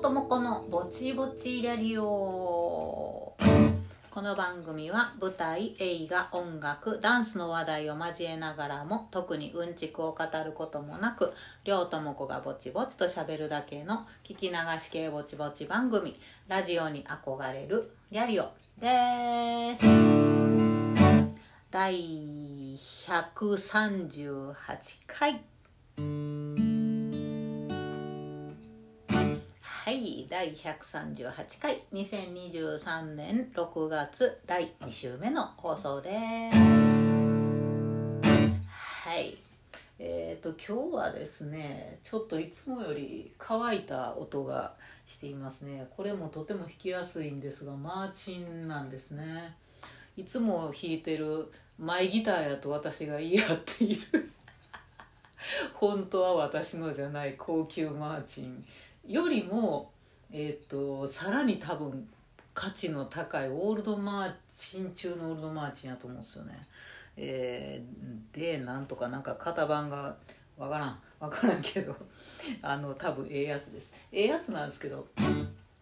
智子のぼちぼちラリオ。この番組は舞台映画音楽ダンスの話題を交えながらも特にうんちくを語ることもなく両智子がぼちぼちとしゃべるだけの聞き流し系ぼちぼち番組ラジオに憧れるリャリオです。第138回。はい第138回2023年6月第2週目の放送です。はい。えーと今日はですねちょっといつもより乾いた音がしていますね。これもとても弾きやすいんですがマーチンなんですね。いつも弾いてるマイギターやと私が言い合っている。本当は私のじゃない高級マーチン。よりも、えー、とさらに多分価値の高いオールドマーチン中のオールドマーチンやと思うんですよね。えー、でなんとかなんか型番がわからんわからんけどあの多分ええやつですええやつなんですけど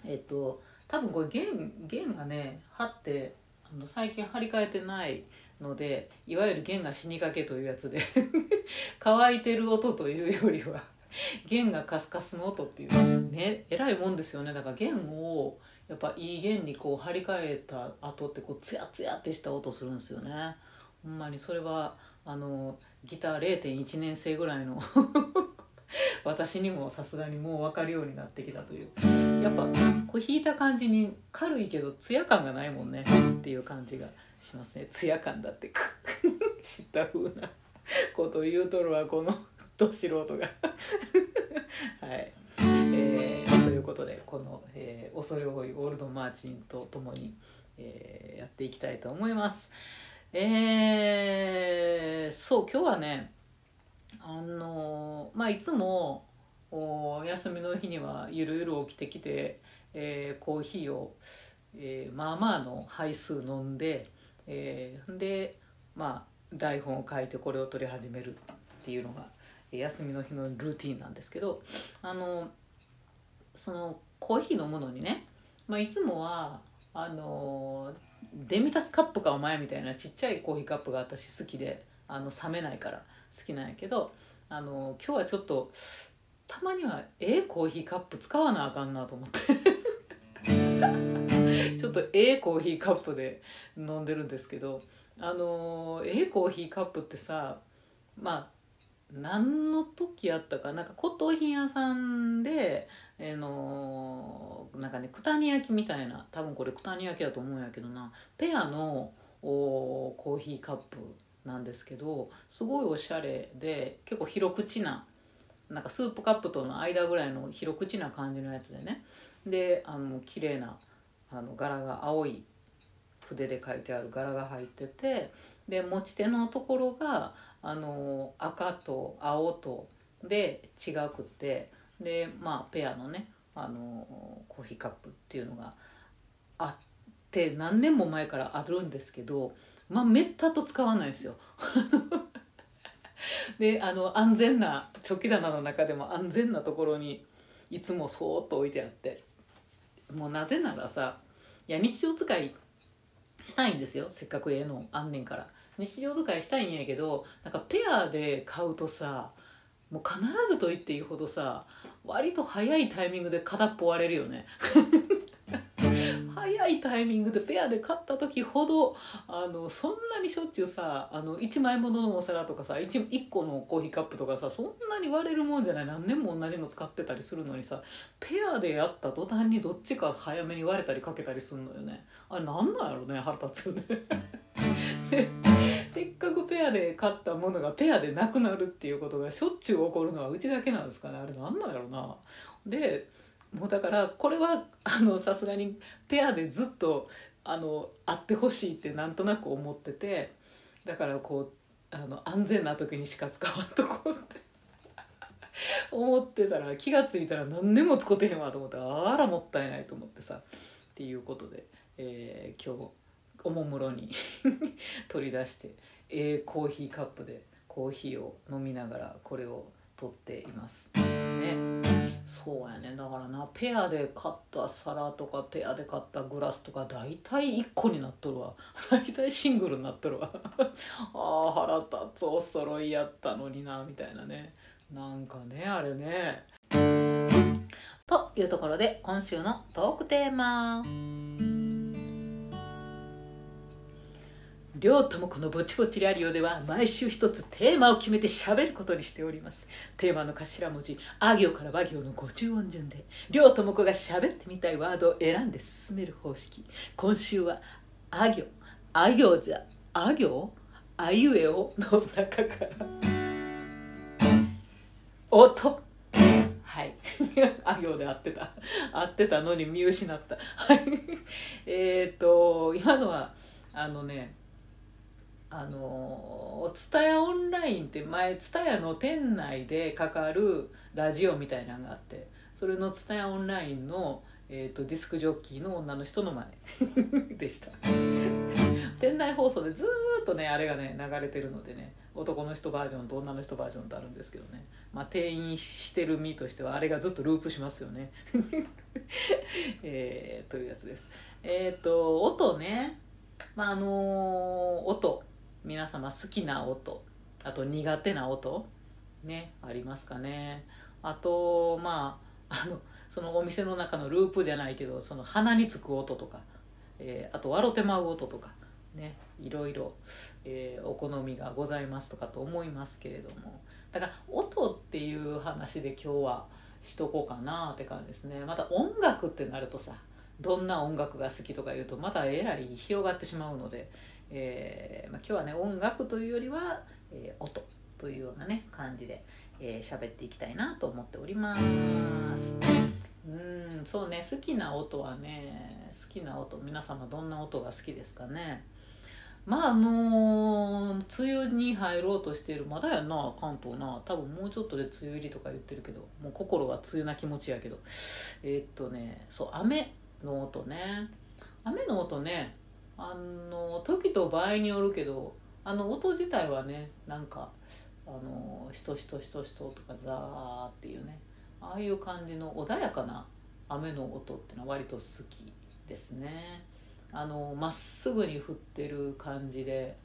えっ、と多分これ弦弦がね張ってあの最近張り替えてないのでいわゆる弦が死にかけというやつで 乾いてる音というよりは弦がカスカスの音っていうねえらいもんですよね。だから弦をやっぱいい弦にこう張り替えた後ってこうツヤツヤってした音するんですよね。ほんまにそれはあのギター0.1年生ぐらいの 私にもさすがにもう分かるようになってきたという。やっぱこう弾いた感じに軽いけどツヤ感がないもんね。っていう感じがしますね。ツヤ感だって 知った風なことを言うとるわこの。ど素人が。はい、えー、ということでこの、えー、恐れ多いオールドマーチンとともに、えー、やっていきたいと思います。えー、そう今日はねあのまあいつもお休みの日にはゆるゆる起きてきて、えー、コーヒーを、えー、まあまあの杯数飲んで、えー、でまあ台本を書いてこれを取り始めるっていうのが休みの日のルーティンなんですけどあのそのコーヒー飲むのにね、まあ、いつもはあのデミタスカップかお前みたいなちっちゃいコーヒーカップが私好きであの冷めないから好きなんやけどあの今日はちょっとたまにはええコーヒーカップ使わなあかんなと思って。ちょっとええコーヒーカップで飲んでるんですけどあのええコーヒーカップってさまあ何の時やったかなんか骨董品屋さんで、えー、のなんかね九谷焼みたいな多分これ九谷焼だと思うんやけどなペアのおコーヒーカップなんですけどすごいおしゃれで結構広口ななんかスープカップとの間ぐらいの広口な感じのやつでね。であの綺麗なあの柄が青い筆で書いてある柄が入っててで持ち手のところがあの赤と青とで違くってでまあペアのねあのコーヒーカップっていうのがあって何年も前からあるんですけどまあめったと使わないですよ。であの安全なチョキ棚の中でも安全なところにいつもそーっと置いてあって。もうなぜならさいや日常使いしたいんですよ。せっかくええのあんねんから。日常使いしたいんやけどなんかペアで買うとさもう必ずと言っていいほどさ割と早いタイミングで片っぽ割れるよね。早いタイミングでペアで買った時ほどあのそんなにしょっちゅうさあの1枚もののお皿とかさ 1, 1個のコーヒーカップとかさそんなに割れるもんじゃない。何年も同じの使ってたりするのにさペアでやった途端にどっちか早めに割れたりかけたりするのよね。あれなんなんやろね腹立つよねせっかくペアで買ったものがペアでなくなるっていうことがしょっちゅう起こるのはうちだけなんですかね。あれなんなんやろな。でもうだからこれはさすがにペアでずっとあの会ってほしいってなんとなく思っててだからこうあの安全な時にしか使わんとこうって。思ってたら気が付いたら何年も使ってへんわと思ってあらもったいないと思ってさ。っていうことで、えー、今日おもむろに 取り出してえー、コーヒーカップでコーヒーを飲みながらこれを撮っています。ね。そうやね。だからなペアで買った皿とかペアで買ったグラスとか大体1個になっとるわ。大体シングルになっとるわ。ああ腹立つお揃いやったのになみたいなね。なんかねあれね。というところで今週のトークテーマ。りょうともこのぼちぼちラリオでは毎週一つテーマを決めて喋ることにしております。テーマの頭文字あ行から和行の50音順でりょうともこが喋ってみたいワードを選んで進める方式。今週はあ行あ行じゃあ行あいうえおの中から。音はい。あ行で合ってた。合ってたのに見失った。はい。えっと今のはあのねあの蔦屋オンラインって前蔦屋の店内でかかるラジオみたいなのがあってそれの蔦屋オンラインの、えーと、ディスクジョッキーの女の人の真似 でした。店内放送でずっとねあれがね流れてるのでね男の人バージョンと女の人バージョンとあるんですけどね。まあ店員してる身としてはあれがずっとループしますよね。えー、というやつです。えっ、ー、と音ね。まああのー、音。皆様好きな音あと苦手な音ねありますかね。あとまああのそのお店の中のループじゃないけどその鼻につく音とか、えー、あと笑ってまう音とかねいろいろ、えー、お好みがございますとかと思いますけれども。だから音っていう話で今日はしとこうかなって感じですね。また音楽ってなるとさどんな音楽が好きとか言うとまたえらい広がってしまうのでえーまあ、今日はね音楽というよりは、えー、音というようなね感じで喋、えー、っていきたいなと思っております。うんそうね好きな音はね好きな音皆様どんな音が好きですかね。まああのー、梅雨に入ろうとしているまだやな関東な。多分もうちょっとで梅雨入りとか言ってるけどもう心は梅雨な気持ちやけど。えー、っとねそう雨の音ね。雨の音ねあの時と場合によるけどあの音自体はねなんかあのしとしとしとしととかザーっていうねああいう感じの穏やかな雨の音ってのは割と好きですねあのまっすぐに降ってる感じで、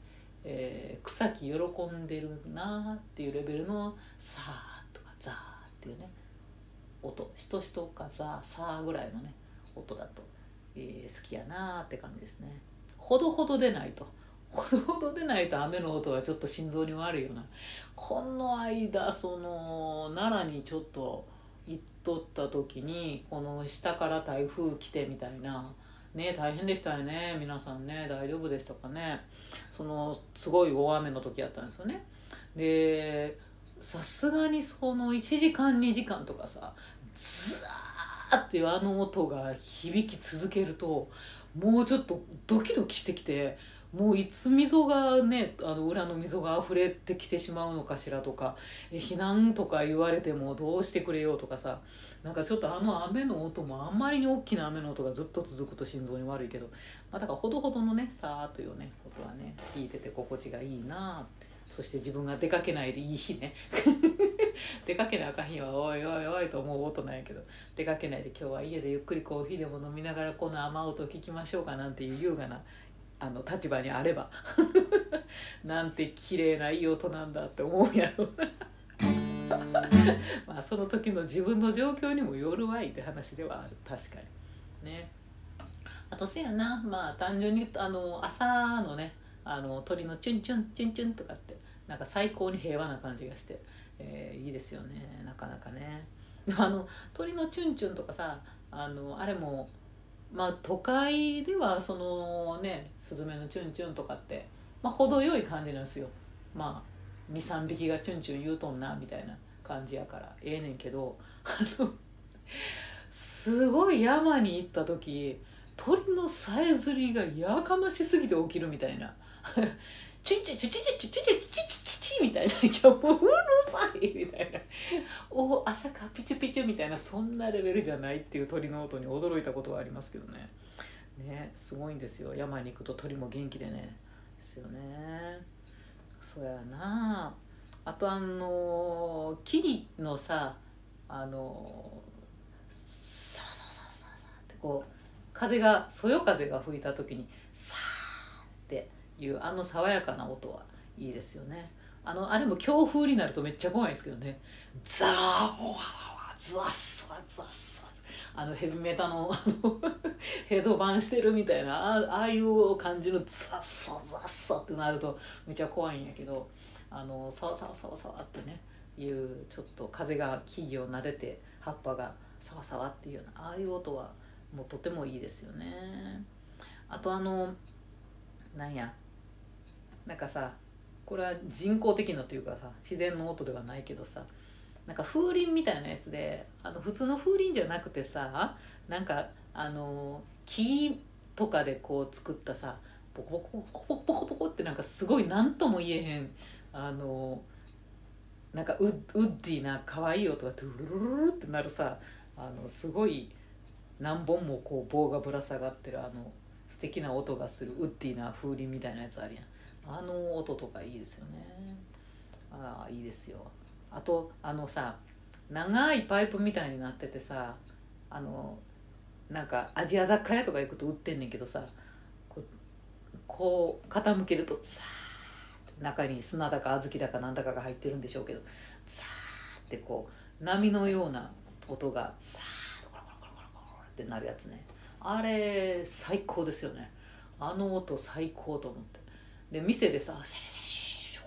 えー、草木喜んでるなっていうレベルの「さー」とか「ザー」っていうね音しとしとかザーさーぐらいのね音だと、えー、好きやなって感じですね。ほどほどでないと。ほどほどでないと雨の音はちょっと心臓に悪いよな。この間その奈良にちょっと行っとった時にこの下から台風来てみたいな。ね大変でしたよね。皆さんね大丈夫でしたかね。そのすごい大雨の時やったんですよね。でさすがにその1時間2時間とかさズーっていうあの音が響き続けるともうちょっとドキドキしてきてもういつ溝がねあの裏の溝が溢れてきてしまうのかしらとかえ避難とか言われてもどうしてくれようとかさなんかちょっとあの雨の音もあんまりに大きな雨の音がずっと続くと心臓に悪いけど、まあ、だからほどほどのねさーというね音はね聞いてて心地がいいなそして自分が出かけないでいい日ね。出かけなあかん日はおいおいおいと思う音なんやけど出かけないで今日は家でゆっくりコーヒーでも飲みながらこの雨音を聞きましょうかなんていう優雅なあの立場にあれば。なんて綺麗ないい音なんだって思うやろ まあその時の自分の状況にもよるわいって話ではある。確かに。ね。あとせやな。まあ単純にあの朝のねあの鳥のチュンチュンチュンチュンとかってなんか最高に平和な感じがして。えー、いいですよねなかなかね。あの鳥のチュンチュンとかさあのあれもまあ都会ではそのねスズメのチュンチュンとかってまあ程よい感じなんですよ。まあ23匹がチュンチュン言うとんなみたいな感じやから。ええねんけどあのすごい山に行った時鳥のさえずりがやかましすぎて起きるみたいな。チュンチュンチュンチュンチュンチュンチュンチンチンチみたいな「いやもううるさい」みたいな「お朝かピチュピチュ」みたいなそんなレベルじゃないっていう鳥の音に驚いたことはありますけどね。ねすごいんですよ。山に行くと鳥も元気でね。ですよね。そうやな。あとあの木々のさあのこう風がそよ風が吹いた時にさーっていうあの爽やかな音はいいですよね。あのあれも強風になるとめっちゃ怖いですけどね。ザーワワズワッサズワッサあのヘビメタの ヘドバンしてるみたいなあああいう感じのザッサザッサってなるとめっちゃ怖いんやけどあのサワサワサワサワってねいうちょっと風が木々を撫でて葉っぱがサワサワっていうようなああいう音はもうとてもいいですよね。あとあのなんやなんかさこれは人工的なというかさ自然の音ではないけどさなんか風鈴みたいなやつであの普通の風鈴じゃなくてさなんかあの木とかでこう作ったさポコポコポコポコポコってなんかすごい何とも言えへんあのなんかウッディな可愛い音がトゥルルルルってなるさあのすごい何本もこう棒がぶら下がってるあの素敵な音がするウッディな風鈴みたいなやつあるやん。あの音とかいいですよね。ああいいですよ。あとあのさ長いパイプみたいになっててさあのなんかアジア雑貨屋とか行くと売ってんねんけどさこう傾けるとザーって中に砂だか小豆だかなんだかが入ってるんでしょうけどザーってこう波のような音がザーッとコロコロコロコロコロってなるやつね。あれ最高ですよね。あの音最高と思って。で店でさシャシャシャシャシャ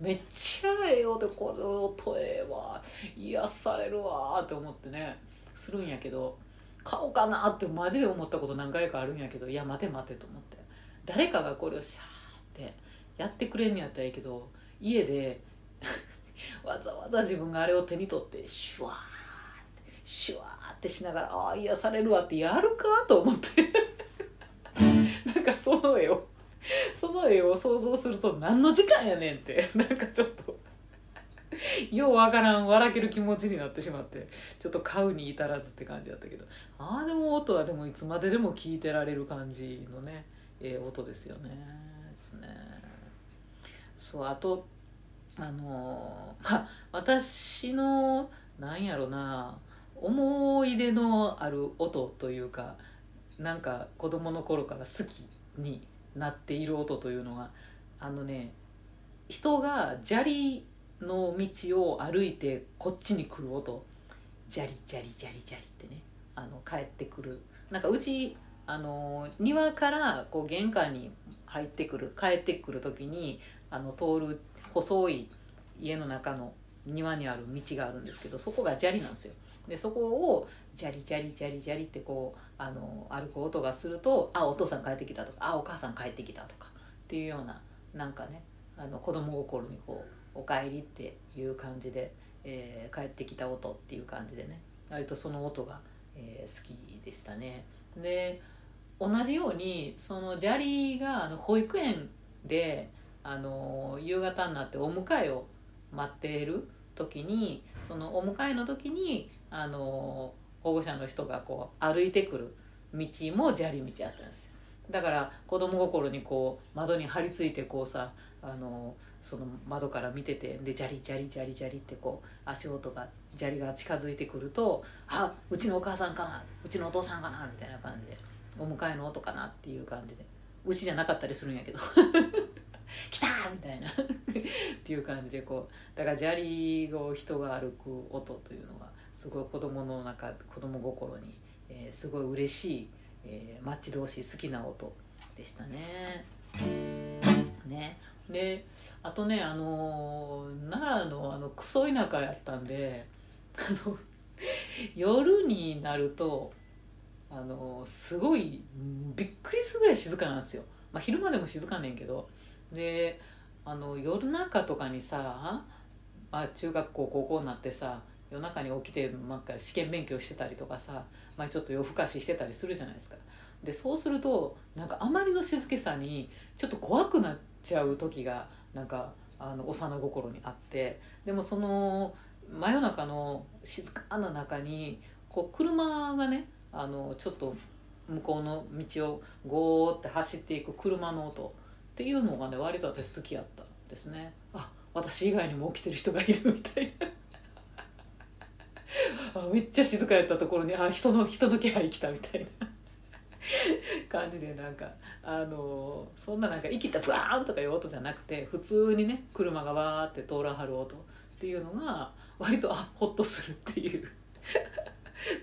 めっちゃええよってこれ音ええわ癒されるわって思ってねするんやけど買おうかなってマジで思ったこと何回かあるんやけどいや待て待てと思って誰かがこれをシャーってやってくれんのやったらいいけど家でわざわざ自分があれを手に取ってシュワーってシュワーってしながらああ癒されるわってやるかと思ってなんかその絵をその絵を想像すると何の時間やねんって。なんかちょっと。ようわからん笑ける気持ちになってしまって。ちょっと買うに至らずって感じだったけど。ああでも音はでもいつまででも聞いてられる感じのねええ音ですよね。ですね。そうあとあのまあ私のなんやろな思い出のある音というかなんか子供の頃から好きになっている音というのがあのね人が砂利の道を歩いてこっちに来る音。ジャリジャリジャリジャリってねあの帰ってくる。なんかうちあの庭からこう玄関に入ってくる帰ってくる時にあの通る細い家の中の庭にある道があるんですけどそこが砂利なんですよ。でそこをジャリジャリジャリジャリってこうあの歩く音がするとあお父さん帰ってきたとかあお母さん帰ってきたとかっていうようななんかねあの子供心にこう「おかえり」っていう感じで、えー帰ってきた音っていう感じでね割とその音が、えー好きでしたね。で同じようにその砂利があの保育園であの夕方になってお迎えを待っている時にそのお迎えの時にあの保護者の人がこう歩いてくる道も砂利道やったんですよ。だから子供心にこう窓に張り付いてこうさあのその窓から見ててで砂利砂利砂利砂利ってこう足音が砂利が近づいてくると「あうちのお母さんかなうちのお父さんかな」みたいな感じでお迎えの音かなっていう感じで。うちじゃなかったりするんやけど。来たみたいな。っていう感じでこうだから砂利を人が歩く音というのがすごい子供の中子供心に、えーすごい嬉しい、えー待ち遠しい好きな音でしたね。ね。であとねあの奈良のあのクソ田舎やったんであの夜になるとあのすごいびっくりするぐらい静かなんですよ、まあ、昼間でも静かねんけど。であの夜中とかにさ、まあ、中学校高校になってさ夜中に起きてなんか試験勉強してたりとかさ、まあ、ちょっと夜更かししてたりするじゃないですか。でそうするとなんかあまりの静けさにちょっと怖くなっちゃう時がなんかあの幼心にあってでもその真夜中の静かな中にこう車がねあのちょっと向こうの道をゴーって走っていく車の音っていうのがね割と私好きやったんですね。あ私以外にも起きてる人がいるみたいな。あめっちゃ静かやったところにあ人の人の気配来たみたいな。感じでなんかあのそんななんか生きたブワーンとかいう音じゃなくて普通にね車がわーって通らはる音っていうのが割とあホッとするっていう。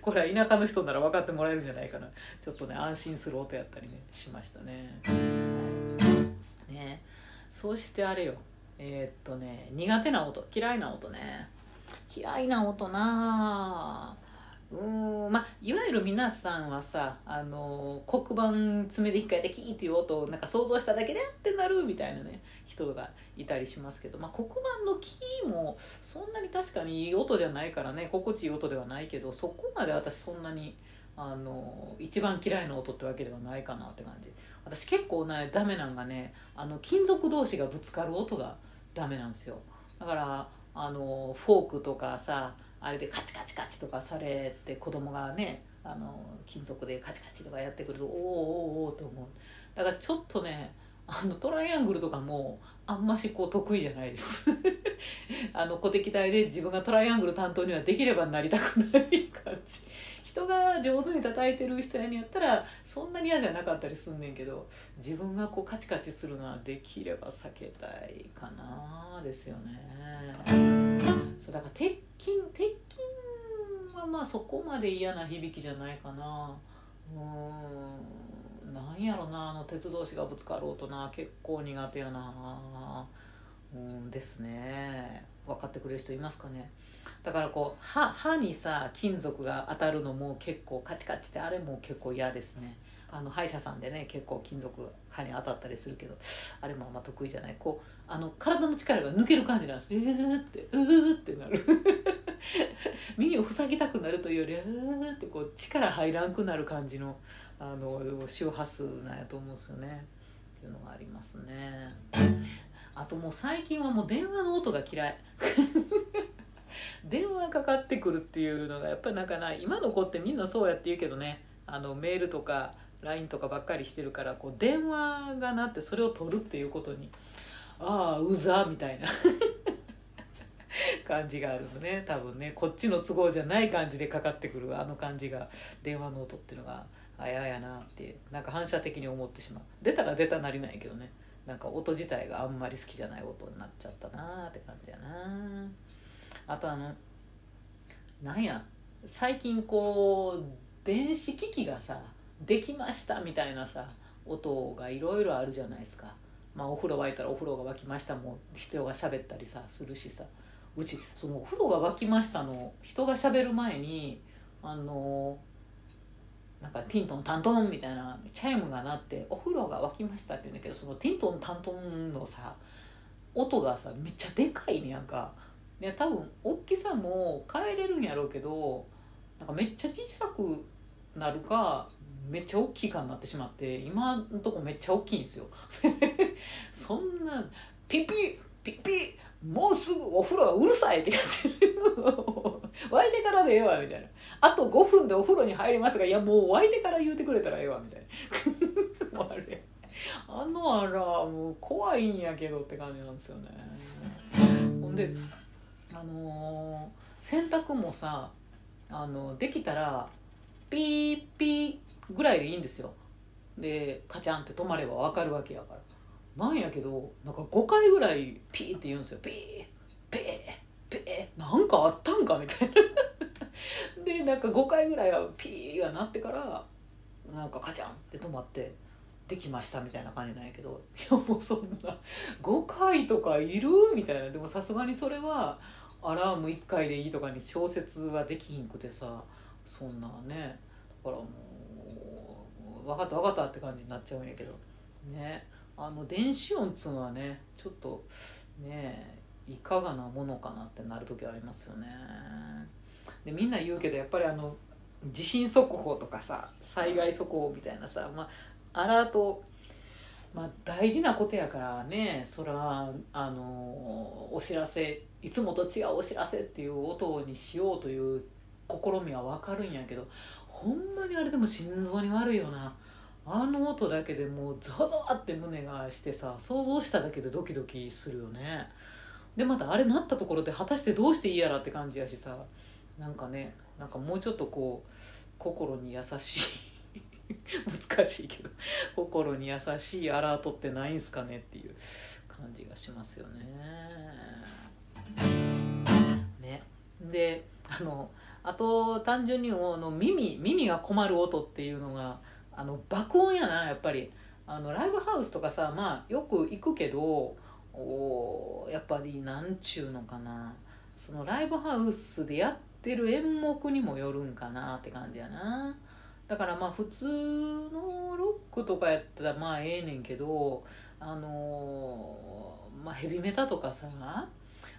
これは田舎の人なら分かってもらえるんじゃないかな。ちょっとね安心する音やったりねしましたね。ね。そしてあれよ。えー、っとね苦手な音嫌いな音ね。嫌いな音なうんまあいわゆる皆さんはさあの黒板爪で引っかいてキーっていう音をなんか想像しただけでってなるみたいなね人がいたりしますけど、まあ、黒板のキーもそんなに確かにいい音じゃないからね心地いい音ではないけどそこまで私そんなにあの一番嫌いな音ってわけではないかなって感じ。私結構ねダメなんがねあの金属同士がぶつかる音がダメなんですよ。だからあのフォークとかさあれでカチカチカチとかされて子供がねあの金属でカチカチとかやってくるとおおおおと思う。だからちょっとねあのトライアングルとかもあんましこう得意じゃないです。あの小敵隊で自分がトライアングル担当にはできればなりたくない感じ。人が上手に叩いてる人やにやったらそんなに嫌じゃなかったりすんねんけど自分がこうカチカチするのはできれば避けたいかなですよね。そうだから鉄筋鉄筋はまあそこまで嫌な響きじゃないかな。うん。なんやろなあの鉄同士がぶつかろうとな結構苦手やな。うんですね。分かってくれる人いますかね。だからこう歯歯にさ金属が当たるのも結構カチカチってあれも結構嫌ですね。あの歯医者さんでね結構金属歯に当たったりするけどあれもあんま得意じゃない。こうあの体の力が抜ける感じなんです。えーってうーってなる。耳を塞ぎたくなるというよりうーってこう力入らんくなる感じのあの周波数なんやと思うんですよね。っていうのがありますね。あともう最近はもう電話の音が嫌い。電話かかってくるっていうのがやっぱりなんかな今の子ってみんなそうやって言うけどね。あのメールとか LINE とかばっかりしてるからこう電話がなってそれを取るっていうことにああうざみたいな。感じがあるのね。多分ね。こっちの都合じゃない感じでかかってくるあの感じが電話の音っていうのが。あややなっていうなんか反射的に思ってしまう。出たら出たなりないけどね。なんか音自体があんまり好きじゃない音になっちゃったなって感じやな。あとあのなんや最近こう電子機器がさできましたみたいなさ音がいろいろあるじゃないですか。まあお風呂沸いたらお風呂が沸きましたも人が喋ったりさするしさ。うちそのお風呂が沸きましたの人が喋る前にあのなんかティントンタントンみたいなチャイムが鳴ってお風呂が沸きましたって言うんだけどそのティントンタントンのさ音がさめっちゃでかいねやんか。いや多分大きさも変えれるんやろうけどなんかめっちゃ小さくなるかめっちゃ大きいかになってしまって今のとこめっちゃ大きいんですよ。そんなピピピピもうすぐお風呂がうるさいって感じ。沸いてからでええわみたいな。あと5分でお風呂に入りますがいやもう沸いてから言うてくれたらええわみたいな。あ れあのあらもう怖いんやけどって感じなんですよね。ほんであのー、洗濯もさあのできたらピーピーぐらいでいいんですよ。でカチャンって止まれば分かるわけやから。なんやけどなんか5回ぐらいピーって言うんですよ。ピーピーピーなんかあったんかみたいな。でなんか5回ぐらいはピーが鳴ってからなんかカチャンって止まってできましたみたいな感じなんやけどいやもうそんな5回とかいるみたいな。でもさすがにそれはアラーム1回でいいとかに小説はできひんくてさそんなね。だからもう分かった分かったって感じになっちゃうんやけど。ね。あの電子音っつうのはねちょっとねいかがなものかなってなる時ありますよね。でみんな言うけどやっぱりあの地震速報とかさ災害速報みたいなさ、まあ、アラートまあ大事なことやからねそらあのお知らせいつもと違うお知らせっていう音にしようという試みは分かるんやけどほんまにあれでも心臓に悪いよな。あの音だけでもうザワザワって胸がしてさ想像しただけでドキドキするよね。でまたあれなったところで果たしてどうしていいやらって感じやしさ。なんかねなんかもうちょっとこう心に優しい 難しいけど心に優しいアラートってないんすかねっていう感じがしますよね。ね。であのあと単純にあの耳耳が困る音っていうのがあの爆音やなやっぱり。あのライブハウスとかさまあよく行くけどおやっぱりなんちゅうのかな。そのライブハウスでやってる演目にもよるんかなって感じやな。だからまあ普通のロックとかやったらまあええねんけどあのー、まあヘビメタとかさあ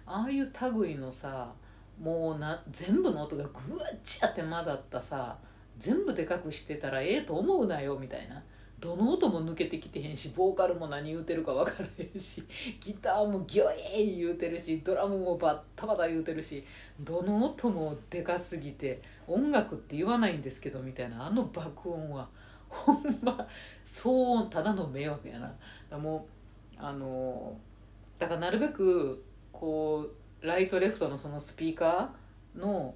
あいう類のさもうな全部の音がぐわっちゃって混ざったさ全部でかくしてたらええと思うなよみたいな。どの音も抜けてきてへんしボーカルも何言うてるか分からへんし ギターもギョエー言うてるしドラムもバッタバタ言うてるしどの音もでかすぎて音楽って言わないんですけどみたいなあの爆音は ほんま騒音ただの迷惑やな。だもうあのだからなるべくこうライトレフトのそのスピーカーの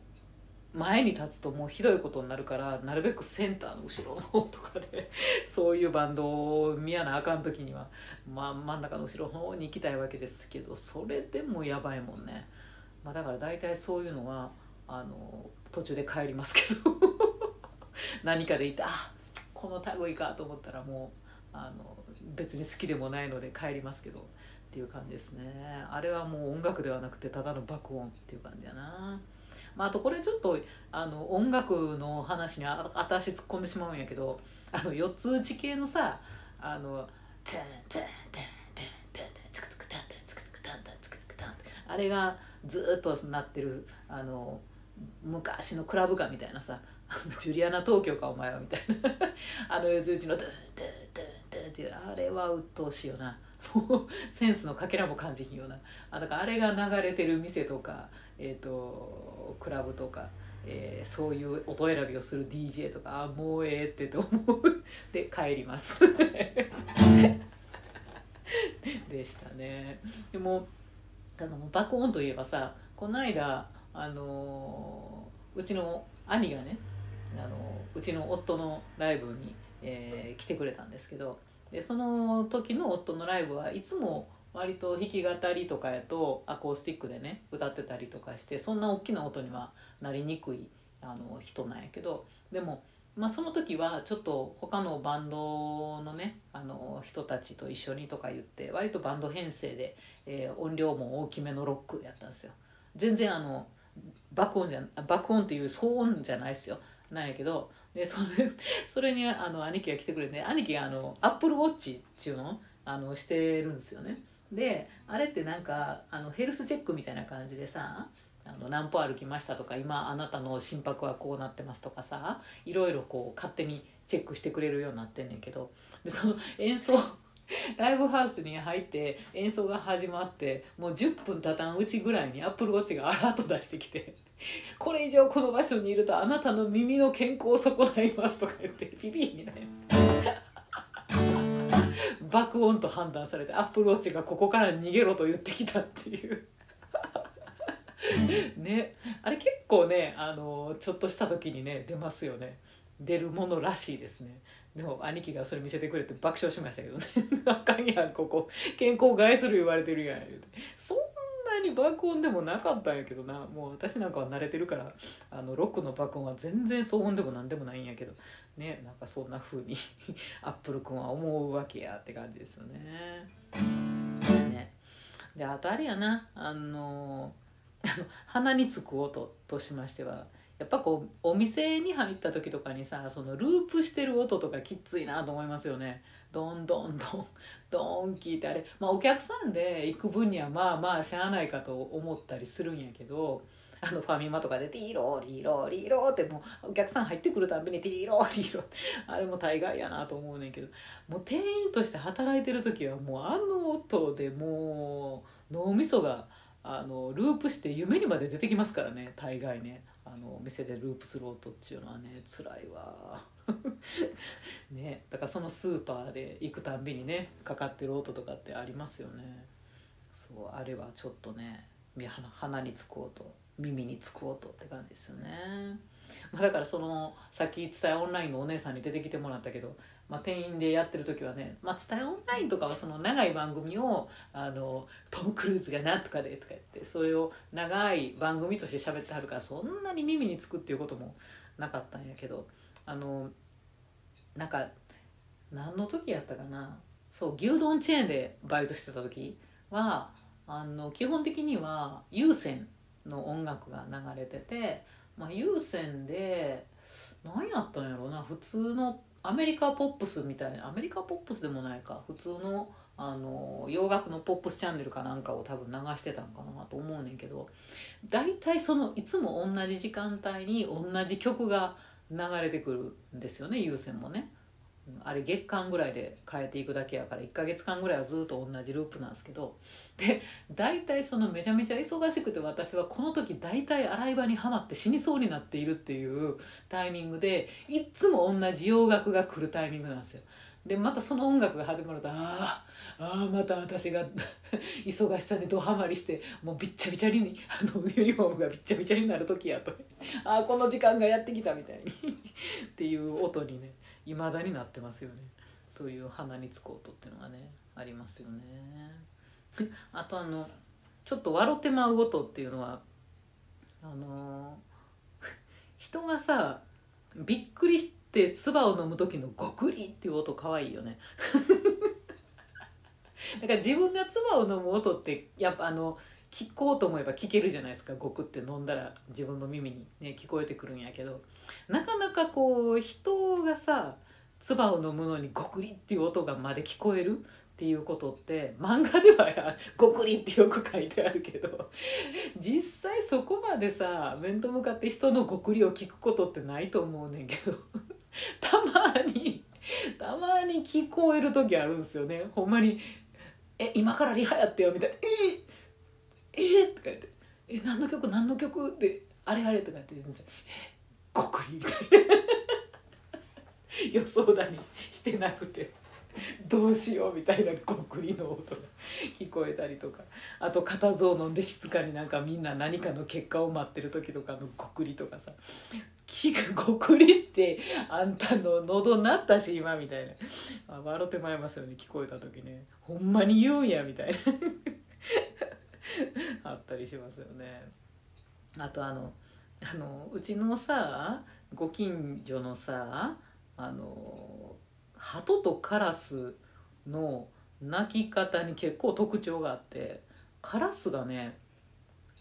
前に立つともうひどいことになるからなるべくセンターの後ろの方とかで そういうバンドを見やなあかん時には、まあ、真ん中の後ろの方に行きたいわけですけどそれでもやばいもんね、まあ、だから大体そういうのはあの途中で帰りますけど。何かでいてあこの類かと思ったらもうあの別に好きでもないので帰りますけどっていう感じですね。あれはもう音楽ではなくてただの爆音っていう感じやな。まあ、あとこれちょっとあの音楽の話にあ私突っ込んでしまうんやけどあの四つ打ち系のさあの「タンタンタンタンタンタンツクツクタンタンツクツクタンタンツクツクタン」あれがずっとなってるあの昔のクラブ歌みたいなさジュリアナ東京かお前はみたいなあの四つ打ちの「タンタンタンタン」っていうあれは鬱陶しいよなもうセンスのかけらも感じひんようなあだからあれが流れてる店とかえーと、クラブとか、えー、そういう音選びをする DJ とかあもうええってと思う。で帰ります。でしたね。でもあの爆音といえばさこの間あのうちの兄がねあのうちの夫のライブに、えー、来てくれたんですけどでその時の夫のライブはいつも割と弾き語りとかやとアコースティックでね歌ってたりとかしてそんな大きな音にはなりにくいあの人なんやけどでも、まあ、その時はちょっと他のバンドのねあの人たちと一緒にとか言って割とバンド編成で、えー、音量も大きめのロックやったんですよ。全然あの爆音じゃ爆音っていう騒音じゃないですよなんやけどでそれ それにあの兄貴が来てくれて兄貴があのアップルウォッチっていうのあのしてるんですよね。であれってなんかあのヘルスチェックみたいな感じでさあの何歩歩きましたとか今あなたの心拍はこうなってますとかさいろいろこう勝手にチェックしてくれるようになってんねんけどでその演奏 ライブハウスに入って演奏が始まってもう10分たたんうちぐらいにアップルウォッチがアラート出してきて「これ以上この場所にいるとあなたの耳の健康を損ないます」とか言ってピピみたいな。爆音と判断されてアップルウォッチがここから逃げろと言ってきたっていう。ね。あれ結構ねあのちょっとした時にね出ますよね。出るものらしいですね。でも兄貴がそれ見せてくれて爆笑しましたけどね。あかんやんここ。健康害する言われてるやん。そんなに爆音でもなかったんやけどな。もう私なんかは慣れてるからあのロックの爆音は全然騒音でも何でもないんやけど。ねなんかそんな風に アップル君は思うわけやって感じですよね。ね。であとあれやな。あの 鼻につく音としましてはやっぱこうお店に入った時とかにさそのループしてる音とかきついなと思いますよね。どんどんどんどん聞いてあれ、まあ、お客さんで行く分にはまあまあしゃあないかと思ったりするんやけどあのファミマとかで「ティーローリーローリーロー」ってもうお客さん入ってくるたびに「ティーローリーロー」あれも大概やなと思うねんけどもう店員として働いてる時はもうあの音でもう脳みそがあのループして夢にまで出てきますからね大概ね。あのお店でループする音っていうのはね辛いわ。ね。だからそのスーパーで行くたんびにねかかってる音とかってありますよね。そうあれはちょっとね鼻につく音耳につく音って感じですよね。まあ、だからそのさっき伝えオンラインのお姉さんに出てきてもらったけど、まあ、店員でやってる時はね、まあ、伝えオンラインとかはその長い番組をあのトム・クルーズがなんとかでとか言ってそれを長い番組として喋ってはるからそんなに耳につくっていうこともなかったんやけどあのなんか何の時やったかな？そう牛丼チェーンでバイトしてた時はあの基本的には有線の音楽が流れてて、まあ、有線で何やったんやろうな？普通のアメリカポップスみたいなアメリカポップスでもないか普通のあの洋楽のポップスチャンネルかなんかを多分流してたんかなと思うねんけど大体そのいつも同じ時間帯に同じ曲が流れてくるんですよね優先もね。あれ月間ぐらいで変えていくだけやから1ヶ月間ぐらいはずっと同じループなんですけどで大体そのめちゃめちゃ忙しくて私はこの時大体洗い場にはまって死にそうになっているっていうタイミングでいっつも同じ洋楽が来るタイミングなんですよ。でまたその音楽が始まるとああまた私が 忙しさにドハマりしてもうびっちゃびちゃにあのユニフォームがびっちゃびちゃになる時やと。ああこの時間がやってきたみたいに。っていう音にね。いまだになってますよね。という鼻につく音っていうのがねありますよね。あとあのちょっと笑ってまう音っていうのはあの 人がさびっくりして唾を飲む時のゴクリっていう音かわいいよね。だから自分が唾を飲む音ってやっぱあの聞こうと思えば聞けるじゃないですか。ゴクって飲んだら自分の耳に、ね、聞こえてくるんやけど。なかなかこう人がさ唾を飲むのにゴクリっていう音がまで聞こえるっていうことって漫画ではゴクリってよく書いてあるけど。実際そこまでさ面と向かって人のゴクリを聞くことってないと思うねんけど。たまにたまに聞こえる時あるんですよね。ほんまに「え今からリハやってよ」みたいな「ええとか言って「え何の曲何の曲?」って「あれあれ」とか言って言うんですよ「えごくり」みたいな。予想だにしてなくてどうしようみたいなごくりの音が 聞こえたりとか。あと固唾を飲んで静かになんかみんな何かの結果を待ってる時とかのごくりとかさ「聞くごくりってあんたの喉なったし今」みたいな。あ笑ってまいりますよね聞こえた時ね。ほんまに言うんやみたいな。あったりしますよね。あとあのあのうちのさご近所のさあの鳩とカラスの鳴き方に結構特徴があってカラスがね、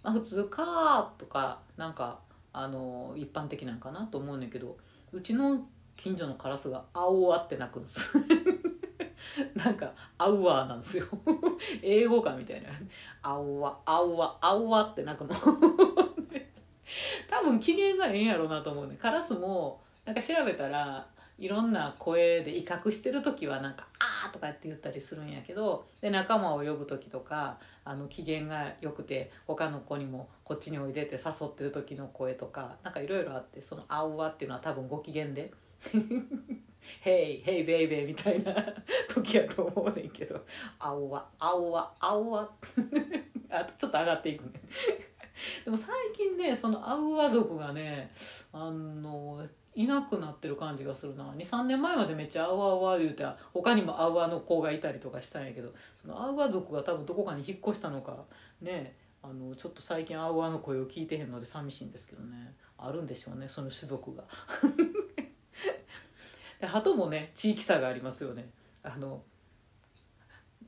まあ、普通「カー」とかなんかあの一般的なんかなと思うねんけどうちの近所のカラスが「青わ」って鳴くんです なんか「アウワー」なんですよ。英語かみたいな「アウワアウワアウワ」って鳴くの。多分機嫌がええんやろうなと思うね。カラスもなんか調べたらいろんな声で威嚇してる時はなんか「あー」とかって言ったりするんやけどで仲間を呼ぶ時とかあの機嫌が良くて他の子にもこっちにおいでて誘ってる時の声とかなんかいろいろあってその「あうわ」っていうのは多分ご機嫌で「ヘイヘイベイベイ」みたいな 時やと思うねんけど「あうわあうわあ」ちょっと上がっていくね。でも最近ねそのアウア族がねあのいなくなってる感じがするな。23年前までめっちゃアウアウア言うて他にもアウアの子がいたりとかしたんやけどそのアウア族が多分どこかに引っ越したのかねあのちょっと最近アウアの声を聞いてへんので寂しいんですけどね。あるんでしょうねその種族が。鳩もね地域差がありますよね。あの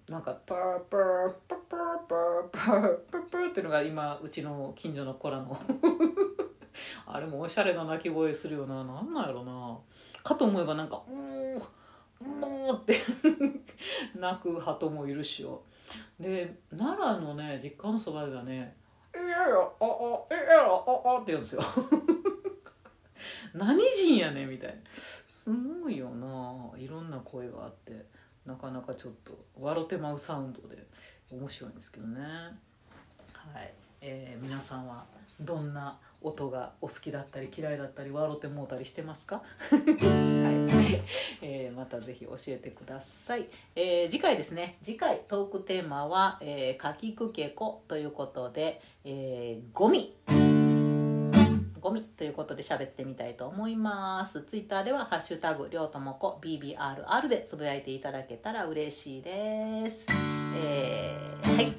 なんかパーパーパーパーパーパーパーパーっていうのが今うちの近所の子らの。あれもおしゃれな鳴き声するよな。なんなんやろな。かと思えばなんか「うんもう」って。泣く鳩もいるしよで奈良のね実家のそばがね「えややああえやああ」って言うんですよ。何人やねみたいな。すごいよな。いろんな声があって。なかなかちょっと笑てまうサウンドで。面白いんですけどね。はい、えー、皆さんはどんな音がお好きだったり嫌いだったり笑ってもうたりしてますか？はい、えー、またぜひ教えてください、えー、次回ですね。次回トークテーマは「えー、かきくけこ」ということで、えー、ゴミ。ゴミということで喋ってみたいと思います。ツイッターでは「ハッシュタグりょうともこ BBRR」でつぶやいていただけたら嬉しいです。えー、はい。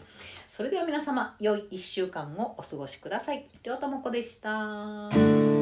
それでは皆様良い1週間をお過ごしください。りょうともこでした。